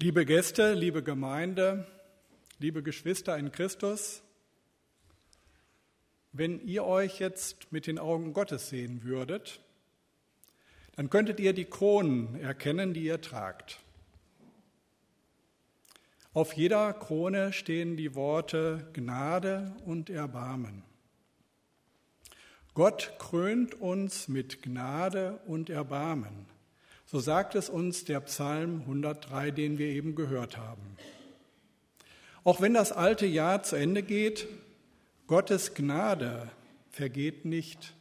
Liebe Gäste, liebe Gemeinde, liebe Geschwister in Christus, wenn ihr euch jetzt mit den Augen Gottes sehen würdet, dann könntet ihr die Kronen erkennen, die ihr tragt. Auf jeder Krone stehen die Worte Gnade und Erbarmen. Gott krönt uns mit Gnade und Erbarmen. So sagt es uns der Psalm 103, den wir eben gehört haben. Auch wenn das alte Jahr zu Ende geht, Gottes Gnade vergeht nicht.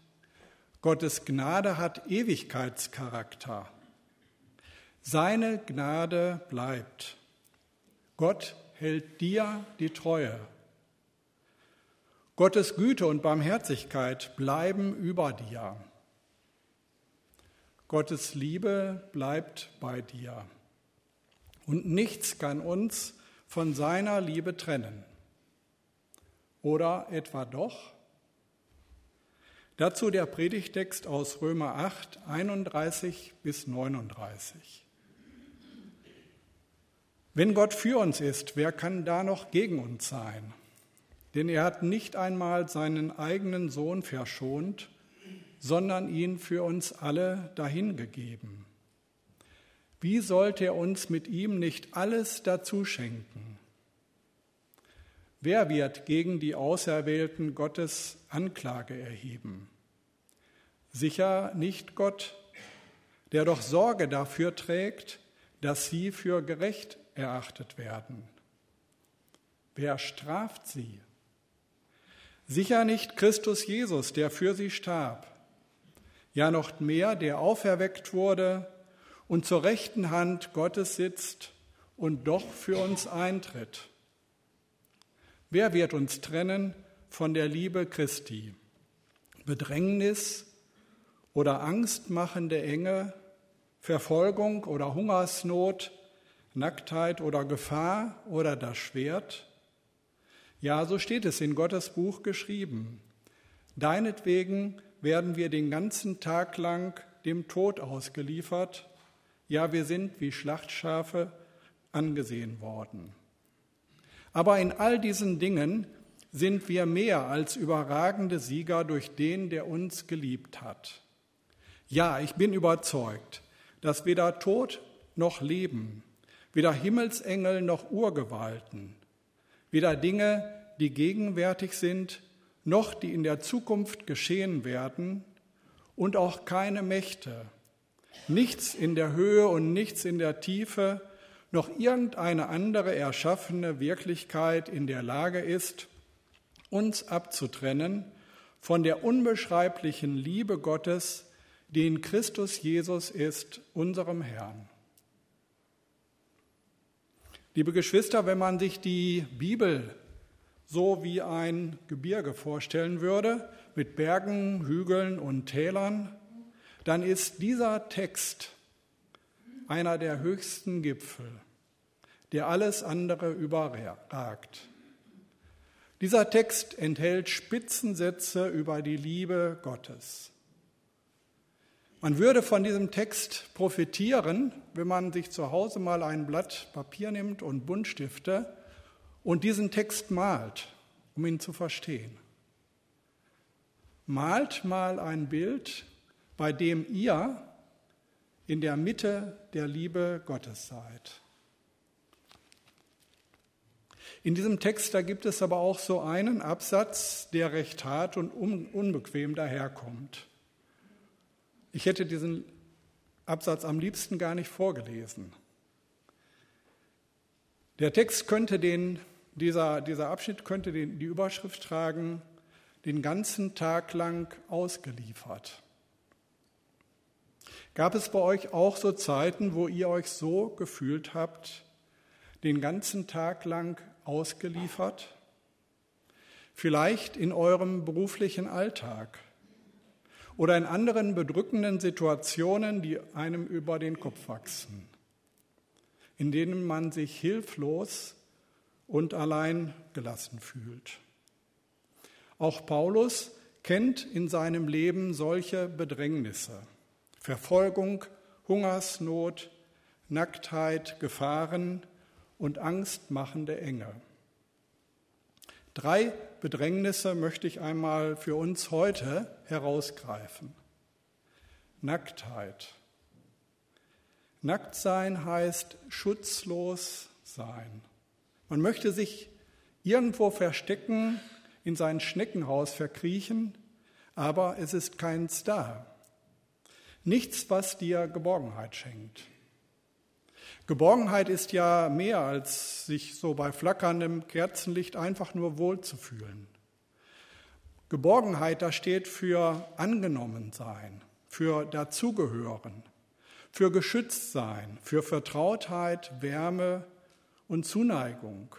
Gottes Gnade hat Ewigkeitscharakter. Seine Gnade bleibt. Gott hält dir die Treue. Gottes Güte und Barmherzigkeit bleiben über dir. Gottes Liebe bleibt bei dir. Und nichts kann uns von seiner Liebe trennen. Oder etwa doch? Dazu der Predigtext aus Römer 8, 31 bis 39. Wenn Gott für uns ist, wer kann da noch gegen uns sein? Denn er hat nicht einmal seinen eigenen Sohn verschont, sondern ihn für uns alle dahingegeben. Wie sollte er uns mit ihm nicht alles dazu schenken? Wer wird gegen die Auserwählten Gottes Anklage erheben? Sicher nicht Gott, der doch Sorge dafür trägt, dass sie für gerecht erachtet werden. Wer straft sie? Sicher nicht Christus Jesus, der für sie starb ja noch mehr, der auferweckt wurde und zur rechten Hand Gottes sitzt und doch für uns eintritt. Wer wird uns trennen von der Liebe Christi? Bedrängnis oder angstmachende Enge, Verfolgung oder Hungersnot, Nacktheit oder Gefahr oder das Schwert? Ja, so steht es in Gottes Buch geschrieben. Deinetwegen werden wir den ganzen Tag lang dem Tod ausgeliefert. Ja, wir sind wie Schlachtschafe angesehen worden. Aber in all diesen Dingen sind wir mehr als überragende Sieger durch den, der uns geliebt hat. Ja, ich bin überzeugt, dass weder Tod noch Leben, weder Himmelsengel noch Urgewalten, weder Dinge, die gegenwärtig sind, noch die in der Zukunft geschehen werden und auch keine Mächte, nichts in der Höhe und nichts in der Tiefe, noch irgendeine andere erschaffene Wirklichkeit in der Lage ist, uns abzutrennen von der unbeschreiblichen Liebe Gottes, die in Christus Jesus ist, unserem Herrn. Liebe Geschwister, wenn man sich die Bibel so wie ein Gebirge vorstellen würde, mit Bergen, Hügeln und Tälern, dann ist dieser Text einer der höchsten Gipfel, der alles andere überragt. Dieser Text enthält Spitzensätze über die Liebe Gottes. Man würde von diesem Text profitieren, wenn man sich zu Hause mal ein Blatt Papier nimmt und Buntstifte und diesen Text malt, um ihn zu verstehen. Malt mal ein Bild, bei dem ihr in der Mitte der Liebe Gottes seid. In diesem Text, da gibt es aber auch so einen Absatz, der recht hart und unbequem daherkommt. Ich hätte diesen Absatz am liebsten gar nicht vorgelesen. Der Text könnte den dieser, dieser Abschnitt könnte den, die Überschrift tragen, den ganzen Tag lang ausgeliefert. Gab es bei euch auch so Zeiten, wo ihr euch so gefühlt habt, den ganzen Tag lang ausgeliefert? Vielleicht in eurem beruflichen Alltag oder in anderen bedrückenden Situationen, die einem über den Kopf wachsen, in denen man sich hilflos und allein gelassen fühlt. Auch Paulus kennt in seinem Leben solche Bedrängnisse, Verfolgung, Hungersnot, Nacktheit, Gefahren und angstmachende Enge. Drei Bedrängnisse möchte ich einmal für uns heute herausgreifen. Nacktheit. Nackt sein heißt schutzlos sein. Man möchte sich irgendwo verstecken, in sein Schneckenhaus verkriechen, aber es ist keins da. Nichts, was dir Geborgenheit schenkt. Geborgenheit ist ja mehr als sich so bei flackerndem Kerzenlicht einfach nur wohlzufühlen. Geborgenheit, da steht für angenommen sein, für dazugehören, für geschützt sein, für Vertrautheit, Wärme und Zuneigung.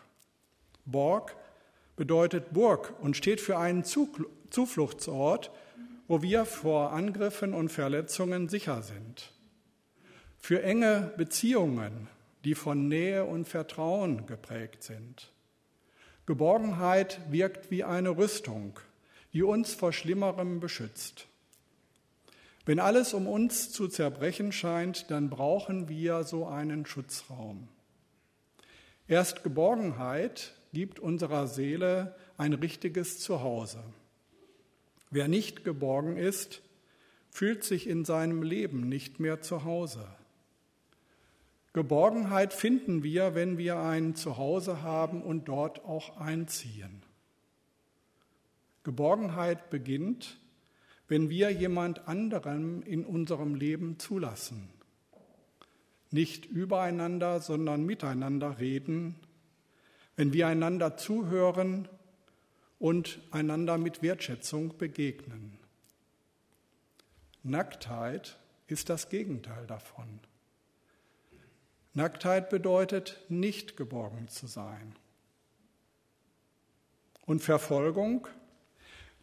Borg bedeutet Burg und steht für einen Zufluchtsort, wo wir vor Angriffen und Verletzungen sicher sind für enge Beziehungen, die von Nähe und Vertrauen geprägt sind. Geborgenheit wirkt wie eine Rüstung, die uns vor Schlimmerem beschützt. Wenn alles um uns zu zerbrechen scheint, dann brauchen wir so einen Schutzraum. Erst Geborgenheit gibt unserer Seele ein richtiges Zuhause. Wer nicht geborgen ist, fühlt sich in seinem Leben nicht mehr zu Hause. Geborgenheit finden wir, wenn wir ein Zuhause haben und dort auch einziehen. Geborgenheit beginnt, wenn wir jemand anderem in unserem Leben zulassen. Nicht übereinander, sondern miteinander reden, wenn wir einander zuhören und einander mit Wertschätzung begegnen. Nacktheit ist das Gegenteil davon. Nacktheit bedeutet, nicht geborgen zu sein. Und Verfolgung,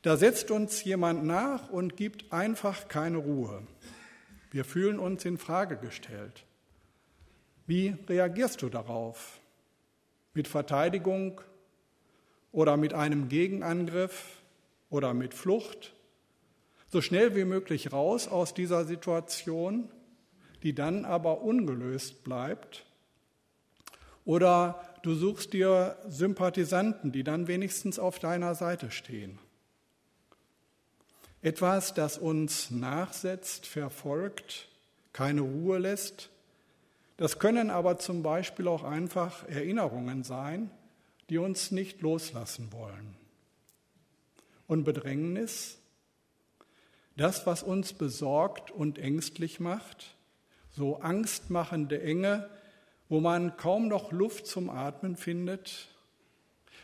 da setzt uns jemand nach und gibt einfach keine Ruhe. Wir fühlen uns in Frage gestellt. Wie reagierst du darauf? Mit Verteidigung oder mit einem Gegenangriff oder mit Flucht? So schnell wie möglich raus aus dieser Situation die dann aber ungelöst bleibt. Oder du suchst dir Sympathisanten, die dann wenigstens auf deiner Seite stehen. Etwas, das uns nachsetzt, verfolgt, keine Ruhe lässt. Das können aber zum Beispiel auch einfach Erinnerungen sein, die uns nicht loslassen wollen. Und Bedrängnis, das, was uns besorgt und ängstlich macht, so angstmachende Enge, wo man kaum noch Luft zum Atmen findet.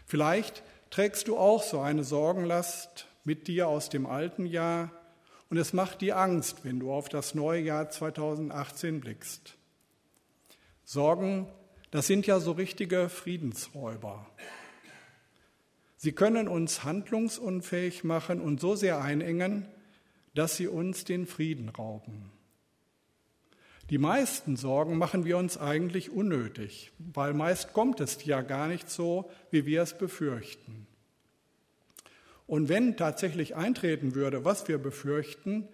Vielleicht trägst du auch so eine Sorgenlast mit dir aus dem alten Jahr und es macht dir Angst, wenn du auf das neue Jahr 2018 blickst. Sorgen, das sind ja so richtige Friedensräuber. Sie können uns handlungsunfähig machen und so sehr einengen, dass sie uns den Frieden rauben. Die meisten Sorgen machen wir uns eigentlich unnötig, weil meist kommt es ja gar nicht so, wie wir es befürchten. Und wenn tatsächlich eintreten würde, was wir befürchten,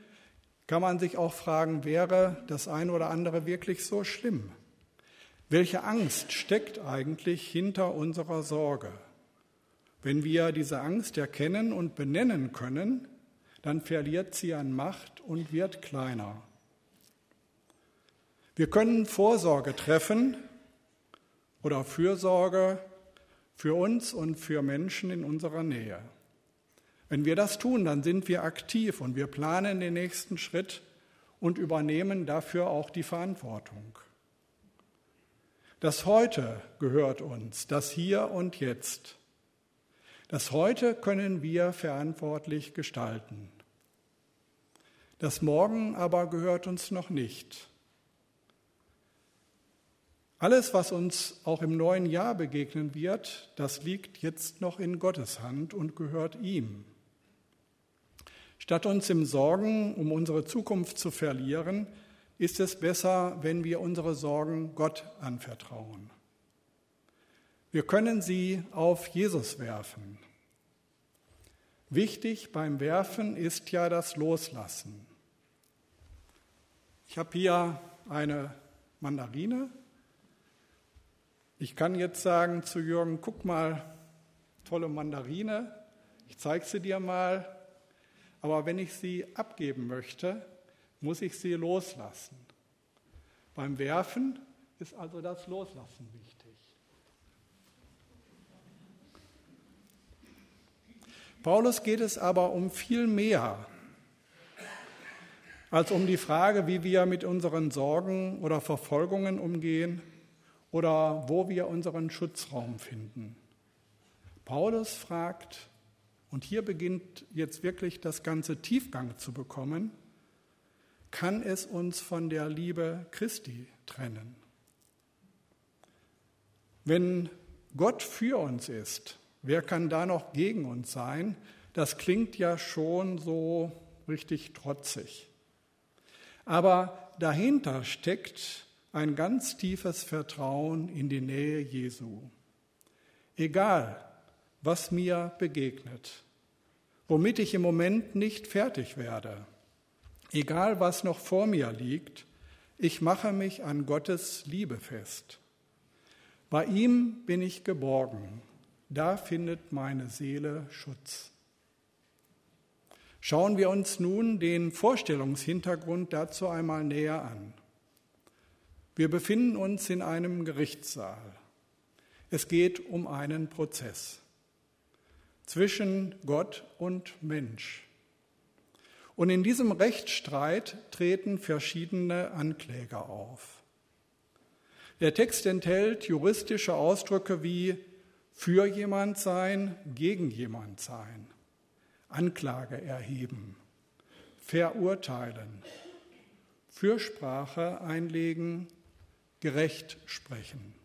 kann man sich auch fragen, wäre das eine oder andere wirklich so schlimm? Welche Angst steckt eigentlich hinter unserer Sorge? Wenn wir diese Angst erkennen und benennen können, dann verliert sie an Macht und wird kleiner. Wir können Vorsorge treffen oder Fürsorge für uns und für Menschen in unserer Nähe. Wenn wir das tun, dann sind wir aktiv und wir planen den nächsten Schritt und übernehmen dafür auch die Verantwortung. Das Heute gehört uns, das Hier und Jetzt. Das Heute können wir verantwortlich gestalten. Das Morgen aber gehört uns noch nicht. Alles, was uns auch im neuen Jahr begegnen wird, das liegt jetzt noch in Gottes Hand und gehört ihm. Statt uns im Sorgen um unsere Zukunft zu verlieren, ist es besser, wenn wir unsere Sorgen Gott anvertrauen. Wir können sie auf Jesus werfen. Wichtig beim Werfen ist ja das Loslassen. Ich habe hier eine Mandarine. Ich kann jetzt sagen zu Jürgen, guck mal, tolle Mandarine, ich zeige sie dir mal, aber wenn ich sie abgeben möchte, muss ich sie loslassen. Beim Werfen ist also das Loslassen wichtig. Paulus geht es aber um viel mehr als um die Frage, wie wir mit unseren Sorgen oder Verfolgungen umgehen oder wo wir unseren Schutzraum finden. Paulus fragt, und hier beginnt jetzt wirklich das ganze Tiefgang zu bekommen, kann es uns von der Liebe Christi trennen? Wenn Gott für uns ist, wer kann da noch gegen uns sein? Das klingt ja schon so richtig trotzig. Aber dahinter steckt ein ganz tiefes Vertrauen in die Nähe Jesu. Egal, was mir begegnet, womit ich im Moment nicht fertig werde, egal was noch vor mir liegt, ich mache mich an Gottes Liebe fest. Bei ihm bin ich geborgen, da findet meine Seele Schutz. Schauen wir uns nun den Vorstellungshintergrund dazu einmal näher an. Wir befinden uns in einem Gerichtssaal. Es geht um einen Prozess zwischen Gott und Mensch. Und in diesem Rechtsstreit treten verschiedene Ankläger auf. Der Text enthält juristische Ausdrücke wie für jemand sein, gegen jemand sein. Anklage erheben, verurteilen, Fürsprache einlegen, gerecht sprechen.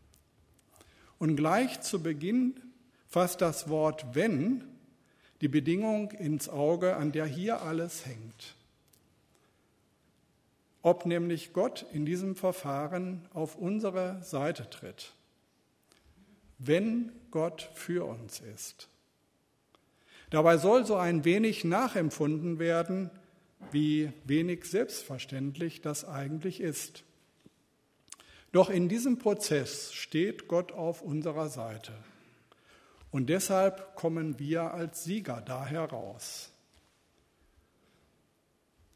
Und gleich zu Beginn fasst das Wort wenn die Bedingung ins Auge, an der hier alles hängt. Ob nämlich Gott in diesem Verfahren auf unsere Seite tritt, wenn Gott für uns ist. Dabei soll so ein wenig nachempfunden werden, wie wenig selbstverständlich das eigentlich ist. Doch in diesem Prozess steht Gott auf unserer Seite. Und deshalb kommen wir als Sieger da heraus.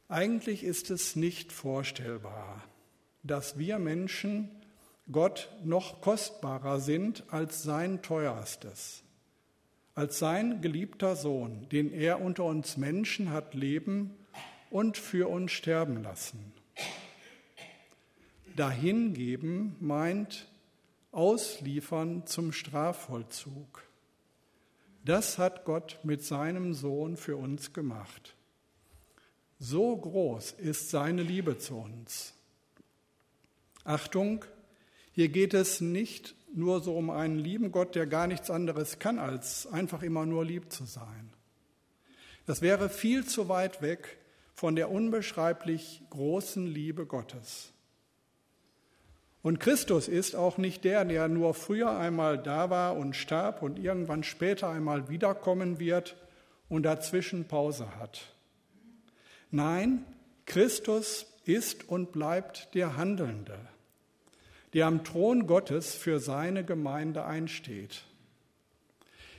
Eigentlich ist es nicht vorstellbar, dass wir Menschen Gott noch kostbarer sind als sein teuerstes als sein geliebter Sohn, den er unter uns Menschen hat leben und für uns sterben lassen. Dahingeben meint ausliefern zum Strafvollzug. Das hat Gott mit seinem Sohn für uns gemacht. So groß ist seine Liebe zu uns. Achtung, hier geht es nicht nur so um einen lieben Gott, der gar nichts anderes kann, als einfach immer nur lieb zu sein. Das wäre viel zu weit weg von der unbeschreiblich großen Liebe Gottes. Und Christus ist auch nicht der, der nur früher einmal da war und starb und irgendwann später einmal wiederkommen wird und dazwischen Pause hat. Nein, Christus ist und bleibt der Handelnde der am Thron Gottes für seine Gemeinde einsteht.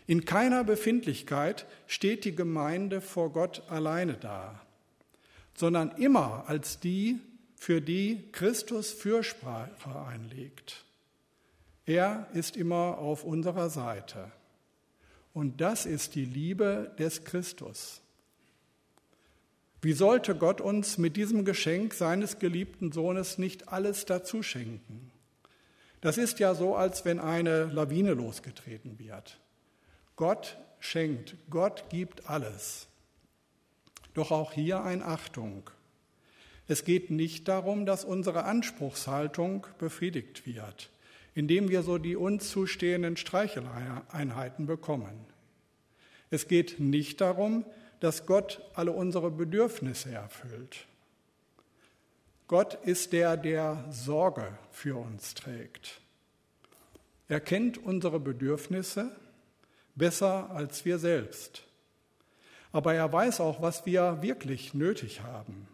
In keiner Befindlichkeit steht die Gemeinde vor Gott alleine da, sondern immer als die, für die Christus Fürsprache einlegt. Er ist immer auf unserer Seite. Und das ist die Liebe des Christus. Wie sollte Gott uns mit diesem Geschenk seines geliebten Sohnes nicht alles dazu schenken? Das ist ja so, als wenn eine Lawine losgetreten wird. Gott schenkt, Gott gibt alles. Doch auch hier ein Achtung. Es geht nicht darum, dass unsere Anspruchshaltung befriedigt wird, indem wir so die uns zustehenden Streicheleinheiten bekommen. Es geht nicht darum, dass Gott alle unsere Bedürfnisse erfüllt. Gott ist der, der Sorge für uns trägt. Er kennt unsere Bedürfnisse besser als wir selbst. Aber er weiß auch, was wir wirklich nötig haben.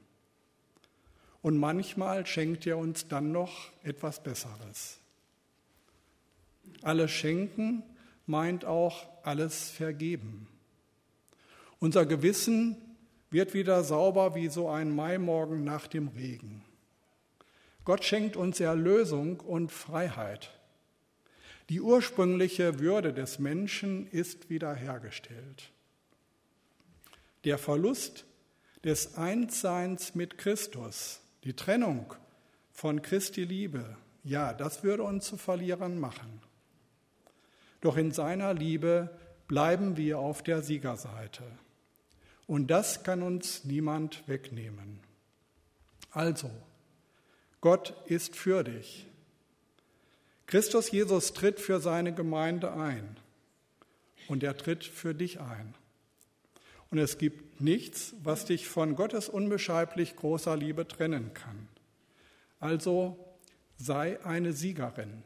Und manchmal schenkt er uns dann noch etwas Besseres. Alles schenken meint auch alles vergeben. Unser Gewissen wird wieder sauber wie so ein Maimorgen nach dem Regen. Gott schenkt uns Erlösung und Freiheit. Die ursprüngliche Würde des Menschen ist wiederhergestellt. Der Verlust des Einsseins mit Christus, die Trennung von Christi Liebe, ja, das würde uns zu Verlierern machen. Doch in seiner Liebe bleiben wir auf der Siegerseite. Und das kann uns niemand wegnehmen. Also, Gott ist für dich. Christus Jesus tritt für seine Gemeinde ein und er tritt für dich ein. Und es gibt nichts, was dich von Gottes unbeschreiblich großer Liebe trennen kann. Also sei eine Siegerin,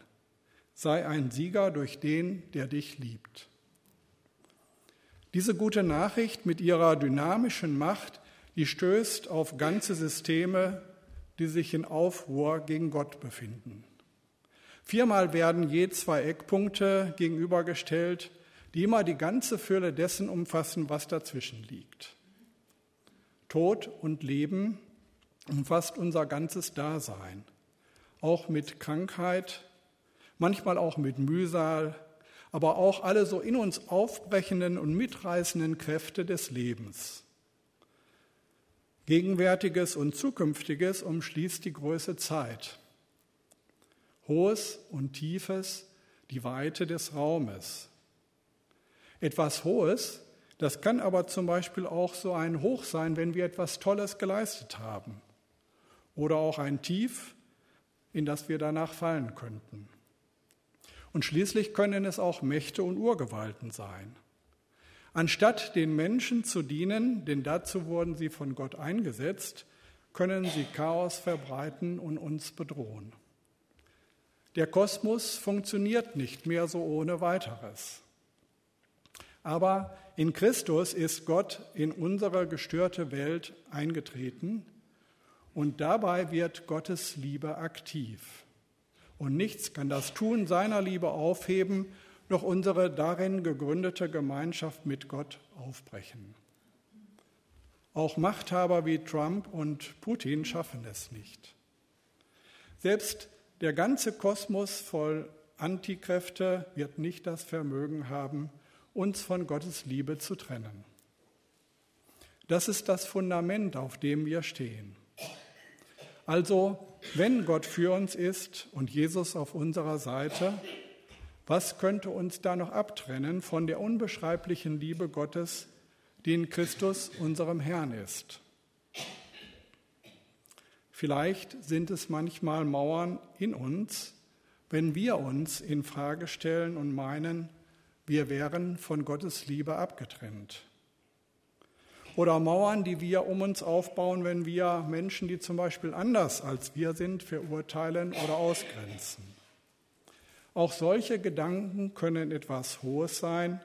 sei ein Sieger durch den, der dich liebt. Diese gute Nachricht mit ihrer dynamischen Macht, die stößt auf ganze Systeme, die sich in Aufruhr gegen Gott befinden. Viermal werden je zwei Eckpunkte gegenübergestellt, die immer die ganze Fülle dessen umfassen, was dazwischen liegt. Tod und Leben umfasst unser ganzes Dasein, auch mit Krankheit, manchmal auch mit Mühsal, aber auch alle so in uns aufbrechenden und mitreißenden Kräfte des Lebens. Gegenwärtiges und Zukünftiges umschließt die Größe Zeit. Hohes und Tiefes, die Weite des Raumes. Etwas Hohes, das kann aber zum Beispiel auch so ein Hoch sein, wenn wir etwas Tolles geleistet haben. Oder auch ein Tief, in das wir danach fallen könnten. Und schließlich können es auch Mächte und Urgewalten sein. Anstatt den Menschen zu dienen, denn dazu wurden sie von Gott eingesetzt, können sie Chaos verbreiten und uns bedrohen. Der Kosmos funktioniert nicht mehr so ohne weiteres. Aber in Christus ist Gott in unsere gestörte Welt eingetreten und dabei wird Gottes Liebe aktiv. Und nichts kann das Tun seiner Liebe aufheben, noch unsere darin gegründete Gemeinschaft mit Gott aufbrechen. Auch Machthaber wie Trump und Putin schaffen es nicht. Selbst der ganze Kosmos voll Antikräfte wird nicht das Vermögen haben, uns von Gottes Liebe zu trennen. Das ist das Fundament, auf dem wir stehen. Also, wenn Gott für uns ist und Jesus auf unserer Seite, was könnte uns da noch abtrennen von der unbeschreiblichen Liebe Gottes, die in Christus unserem Herrn ist? Vielleicht sind es manchmal Mauern in uns, wenn wir uns in Frage stellen und meinen, wir wären von Gottes Liebe abgetrennt. Oder Mauern, die wir um uns aufbauen, wenn wir Menschen, die zum Beispiel anders als wir sind, verurteilen oder ausgrenzen. Auch solche Gedanken können etwas Hohes sein,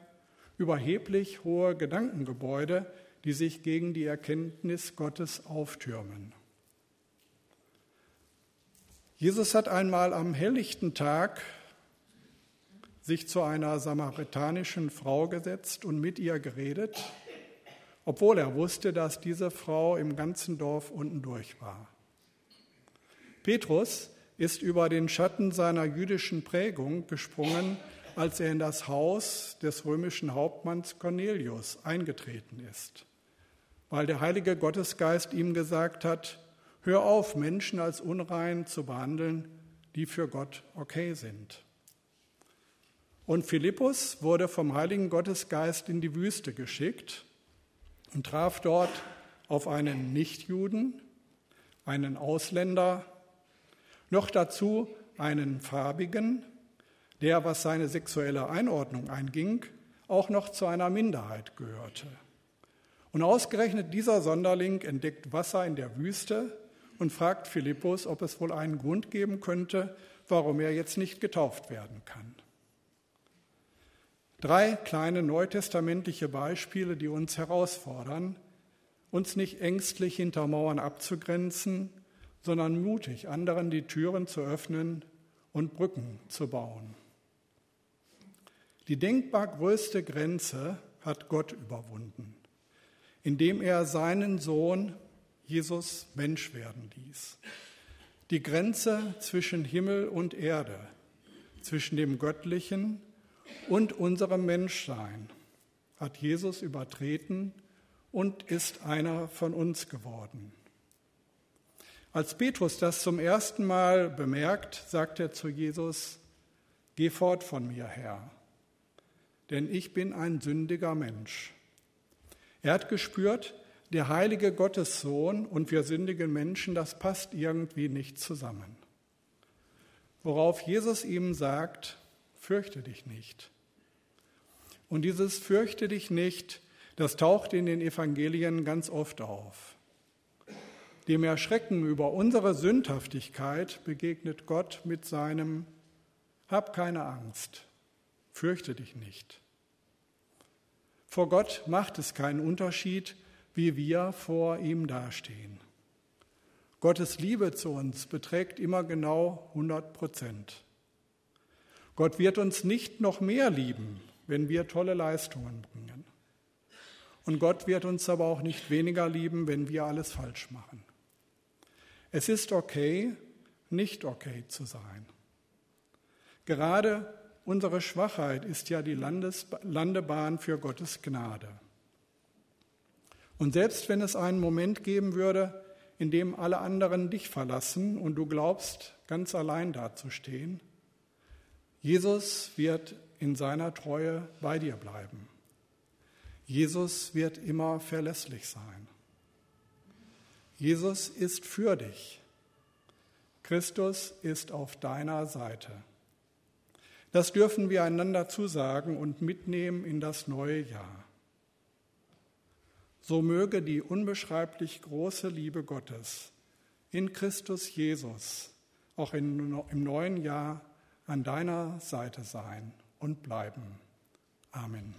überheblich hohe Gedankengebäude, die sich gegen die Erkenntnis Gottes auftürmen. Jesus hat einmal am helllichten Tag sich zu einer samaritanischen Frau gesetzt und mit ihr geredet, obwohl er wusste, dass diese Frau im ganzen Dorf unten durch war. Petrus ist über den Schatten seiner jüdischen Prägung gesprungen, als er in das Haus des römischen Hauptmanns Cornelius eingetreten ist, weil der Heilige Gottesgeist ihm gesagt hat, Hör auf, Menschen als unrein zu behandeln, die für Gott okay sind. Und Philippus wurde vom Heiligen Gottesgeist in die Wüste geschickt und traf dort auf einen Nichtjuden, einen Ausländer, noch dazu einen Farbigen, der, was seine sexuelle Einordnung einging, auch noch zu einer Minderheit gehörte. Und ausgerechnet dieser Sonderling entdeckt Wasser in der Wüste und fragt Philippus, ob es wohl einen Grund geben könnte, warum er jetzt nicht getauft werden kann. Drei kleine neutestamentliche Beispiele, die uns herausfordern, uns nicht ängstlich hinter Mauern abzugrenzen, sondern mutig, anderen die Türen zu öffnen und Brücken zu bauen. Die denkbar größte Grenze hat Gott überwunden, indem er seinen Sohn Jesus Mensch werden ließ. Die Grenze zwischen Himmel und Erde, zwischen dem Göttlichen und unserem Menschsein hat Jesus übertreten und ist einer von uns geworden. Als Petrus das zum ersten Mal bemerkt, sagt er zu Jesus, Geh fort von mir, Herr, denn ich bin ein sündiger Mensch. Er hat gespürt, der heilige Gottessohn und wir sündigen Menschen, das passt irgendwie nicht zusammen. Worauf Jesus ihm sagt, fürchte dich nicht. Und dieses fürchte dich nicht, das taucht in den Evangelien ganz oft auf. Dem Erschrecken über unsere Sündhaftigkeit begegnet Gott mit seinem Hab keine Angst, fürchte dich nicht. Vor Gott macht es keinen Unterschied, wie wir vor ihm dastehen. Gottes Liebe zu uns beträgt immer genau 100 Prozent. Gott wird uns nicht noch mehr lieben, wenn wir tolle Leistungen bringen. Und Gott wird uns aber auch nicht weniger lieben, wenn wir alles falsch machen. Es ist okay, nicht okay zu sein. Gerade unsere Schwachheit ist ja die Landes Landebahn für Gottes Gnade. Und selbst wenn es einen Moment geben würde, in dem alle anderen dich verlassen und du glaubst, ganz allein dazustehen, Jesus wird in seiner Treue bei dir bleiben. Jesus wird immer verlässlich sein. Jesus ist für dich. Christus ist auf deiner Seite. Das dürfen wir einander zusagen und mitnehmen in das neue Jahr. So möge die unbeschreiblich große Liebe Gottes in Christus Jesus auch in, im neuen Jahr an deiner Seite sein und bleiben. Amen.